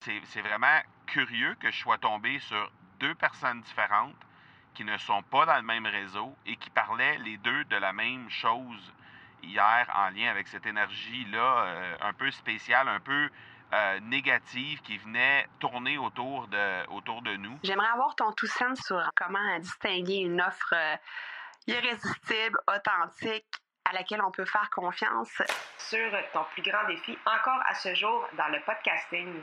C'est vraiment curieux que je sois tombé sur deux personnes différentes qui ne sont pas dans le même réseau et qui parlaient les deux de la même chose hier en lien avec cette énergie-là euh, un peu spéciale, un peu euh, négative qui venait tourner autour de, nous. J'aimerais avoir ton tout sens sur comment distinguer une offre euh, irrésistible, authentique, à laquelle on peut faire confiance. Sur ton plus grand défi encore à ce jour dans le podcasting.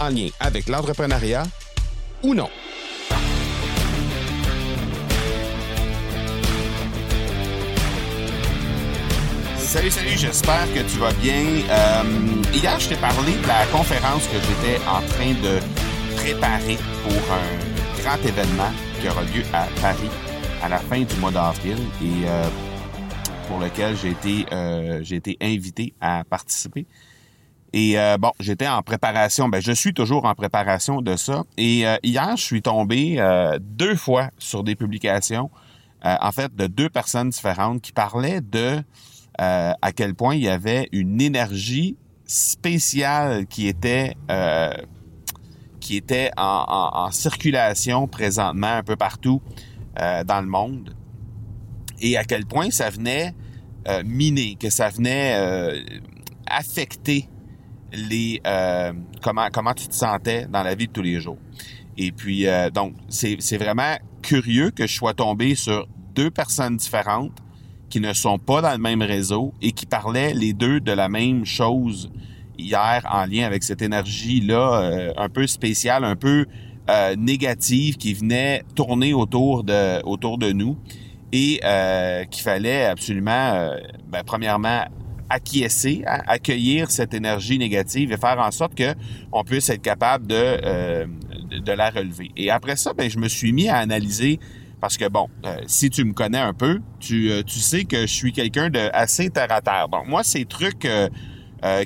en lien avec l'entrepreneuriat ou non. Salut, salut, j'espère que tu vas bien. Euh, hier, je t'ai parlé de la conférence que j'étais en train de préparer pour un grand événement qui aura lieu à Paris à la fin du mois d'avril et euh, pour lequel euh, j'ai été invité à participer. Et euh, bon, j'étais en préparation, ben je suis toujours en préparation de ça. Et euh, hier, je suis tombé euh, deux fois sur des publications, en fait, de deux personnes différentes qui parlaient de à quel point il y avait une énergie spéciale qui était qui était en, en, circulation présentement un peu partout dans le monde et à quel point ça venait miner, que ça venait affecter les euh, comment comment tu te sentais dans la vie de tous les jours. Et puis euh, donc c'est vraiment curieux que je sois tombé sur deux personnes différentes qui ne sont pas dans le même réseau et qui parlaient les deux de la même chose hier en lien avec cette énergie là euh, un peu spéciale, un peu négative qui venait tourner autour de autour de nous et qu'il fallait absolument ben, premièrement acquiescer, accueillir cette énergie négative et faire en sorte que on puisse être capable de, euh, de, la relever. Et après ça, ben, je me suis mis à analyser parce que bon, euh, si tu me connais un peu, tu, euh, tu sais que je suis quelqu'un de assez terre à terre. Donc moi, ces trucs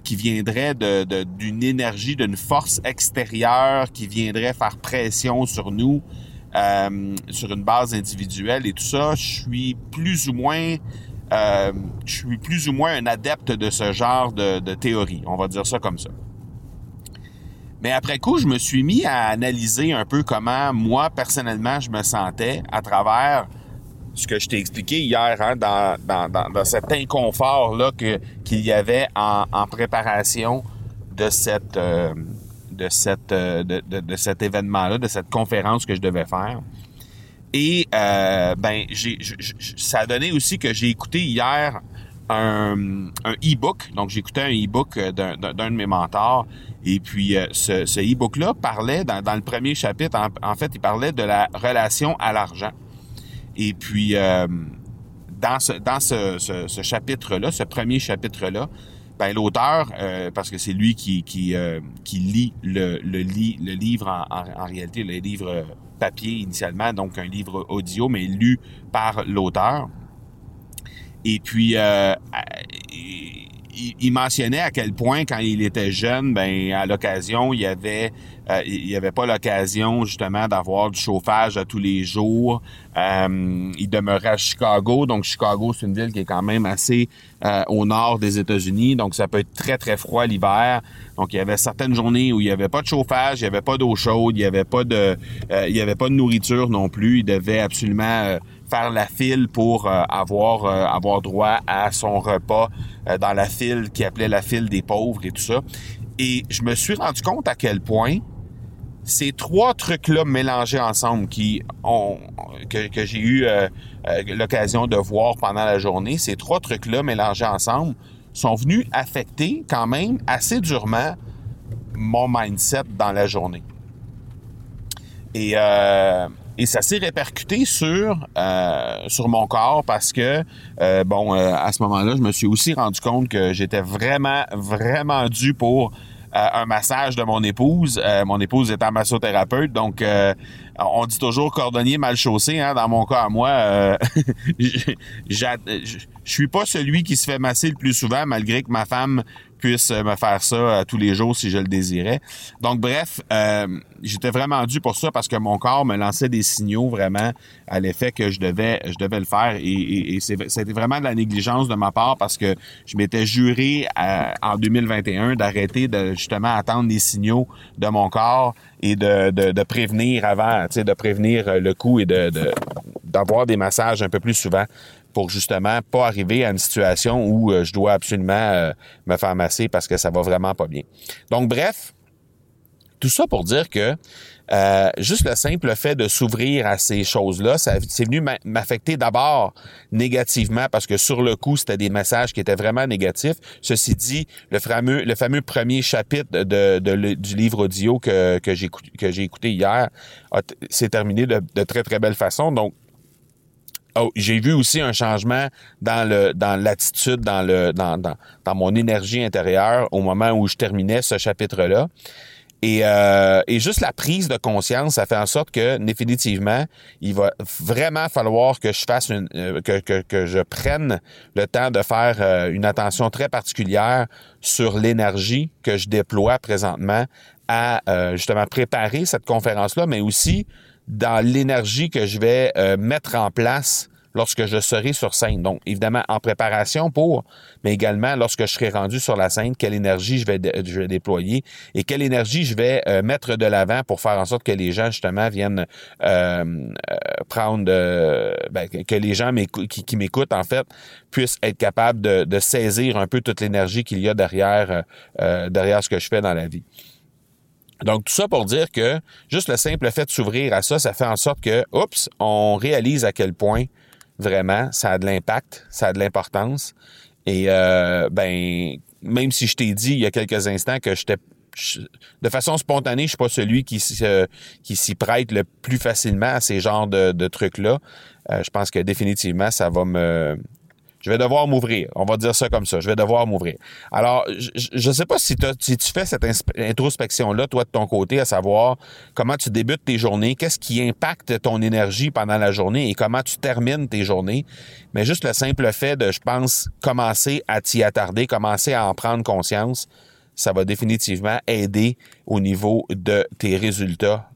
qui viendraient d'une de, d'une énergie, d'une force extérieure qui viendrait faire pression sur nous, sur une base individuelle et tout ça, je suis plus ou moins euh, je suis plus ou moins un adepte de ce genre de, théorie, on va dire ça comme ça. Mais après coup, je me suis mis à analyser un peu comment moi, personnellement, je me sentais à travers ce que je t'ai expliqué hier, hein, dans, cet inconfort-là qu'il y avait en, préparation de cette, euh, de, cette, euh, de cet événement-là, de cette conférence que je devais faire. Et euh, ben, j'ai, ça a donné aussi que j'ai écouté hier un, e-book. Donc, j'ai écouté un e-book d'un, d'un de mes mentors. Et puis, euh, ce, e-book-là parlait, dans, dans, le premier chapitre, en, fait, il parlait de la relation à l'argent. Et puis, euh, dans ce, dans ce, ce, chapitre-là, ce premier chapitre-là, ben, l'auteur, euh, parce que c'est lui qui, qui, euh, qui lit le, le, le livre en, en, en, réalité, le livre papier initialement, donc un livre audio, mais lu par l'auteur. Et puis, euh, il, mentionnait à quel point, quand il était jeune, ben à l'occasion, il y avait, euh, il y avait pas l'occasion justement d'avoir du chauffage à tous les jours. Euh, il demeurait à Chicago, donc Chicago c'est une ville qui est quand même assez euh, au nord des États-Unis, donc ça peut être très très froid l'hiver. Donc il y avait certaines journées où il y avait pas de chauffage, il y avait pas d'eau chaude, il y avait pas de, il y avait pas de nourriture non plus. Il devait absolument faire la file pour euh, avoir euh, avoir droit à son repas euh, dans la file qui appelait la file des pauvres et tout ça. Et je me suis rendu compte à quel point ces trois trucs-là mélangés ensemble qui ont que, que j'ai eu l'occasion de voir pendant la journée, ces trois trucs-là mélangés ensemble sont venus affecter quand même assez durement mon mindset dans la journée. Et et ça s'est répercuté sur euh, sur mon corps parce que euh, bon euh, à ce moment-là je me suis aussi rendu compte que j'étais vraiment vraiment dû pour un massage de mon épouse. mon épouse étant massothérapeute, donc on dit toujours cordonnier mal chaussé. Hein, dans mon cas à moi, je suis pas celui qui se fait masser le plus souvent, malgré que ma femme puisse me faire ça euh, tous les jours si je le désirais. Donc bref, euh, j'étais vraiment dû pour ça parce que mon corps me lançait des signaux vraiment à l'effet que je devais le faire et, c'était vraiment de la négligence de ma part parce que je m'étais juré en 2021 d'arrêter de justement attendre les signaux de mon corps et de, prévenir avant, tu de prévenir le coup et d'avoir des massages un peu plus souvent pour justement pas arriver à une situation où euh, je dois absolument euh, me faire masser parce que ça va vraiment pas bien. Donc bref, tout ça pour dire que euh, juste le simple fait de s'ouvrir à ces choses-là, ça c'est venu m'affecter d'abord négativement parce que sur le coup, c'était des messages qui étaient vraiment négatifs. Ceci dit, le fameux, le fameux premier chapitre de, du livre audio que, que j'ai écouté hier s'est terminé de, de très très belle façon. Donc Oh, j'ai vu aussi un changement dans le dans l'attitude, dans le dans, dans, dans, mon énergie intérieure au moment où je terminais ce chapitre-là. Et, euh, et juste la prise de conscience, ça fait en sorte que définitivement, il va vraiment falloir que je fasse une, euh, que, que, que, je prenne le temps de faire euh, une attention très particulière sur l'énergie que je déploie présentement à justement préparer cette conférence-là, mais aussi dans l'énergie que je vais euh, mettre en place lorsque je serai sur scène. Donc, évidemment, en préparation pour, mais également lorsque je serai rendu sur la scène, quelle énergie je vais, je vais déployer et quelle énergie je vais euh, mettre de l'avant pour faire en sorte que les gens, justement, viennent euh, prendre, ben, que les gens qui, m'écoutent, en fait, puissent être capables de, de saisir un peu toute l'énergie qu'il y a derrière, derrière ce que je fais dans la vie. Donc, tout ça pour dire que juste le simple fait de s'ouvrir à ça, ça fait en sorte que, oups, on réalise à quel point vraiment ça a de l'impact, ça a de l'importance. Et euh, ben, même si je t'ai dit il y a quelques instants que j'étais de façon spontanée, je suis pas celui qui qui s'y prête le plus facilement à ces genres de, de trucs-là. Euh, je pense que définitivement, ça va me je vais devoir m'ouvrir. On va dire ça comme ça. Je vais devoir m'ouvrir. Alors, je ne sais pas si, tu fais cette introspection-là, toi, de ton côté, à savoir comment tu débutes tes journées, qu'est-ce qui impacte ton énergie pendant la journée et comment tu termines tes journées. Mais juste le simple fait de, je pense, commencer à t'y attarder, commencer à en prendre conscience, ça va définitivement aider au niveau de tes résultats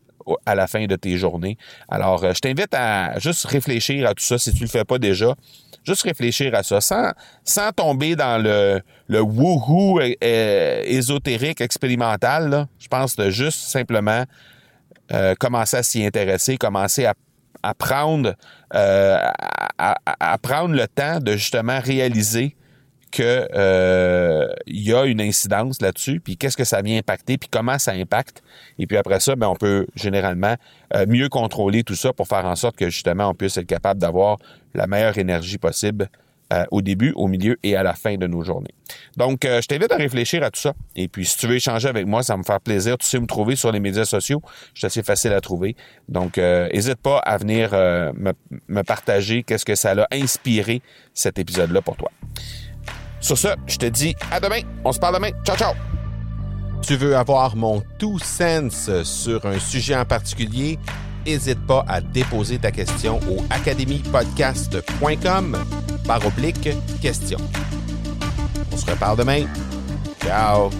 à la fin de tes journées. Alors, euh, je t'invite à juste réfléchir à tout ça si tu le fais pas déjà. Juste réfléchir à ça, sans, sans tomber dans le, le wouhou euh, ésotérique expérimental. Je pense de juste simplement euh, commencer à s'y intéresser, commencer à, à, prendre le temps de justement réaliser que euh, y a une incidence là-dessus, puis qu'est-ce que ça vient impacter, puis comment ça impacte. Et puis après ça, ben, on peut généralement euh, mieux contrôler tout ça pour faire en sorte que justement on puisse être capable d'avoir la meilleure énergie possible euh, au début, au milieu et à la fin de nos journées. Donc, je t'invite à réfléchir à tout ça. Et puis, si tu veux échanger avec moi, ça me faire plaisir. Tu sais me trouver sur les médias sociaux. Je suis assez facile à trouver. Donc, n'hésite pas à venir me, me partager qu'est-ce que ça a inspiré cet épisode-là pour toi. Sur ce, je te dis à demain. On se parle demain. Ciao, ciao. Tu veux avoir mon tout sens sur un sujet en particulier? N'hésite pas à déposer ta question au academypodcast.com par oblique question. On se reparle demain. Ciao.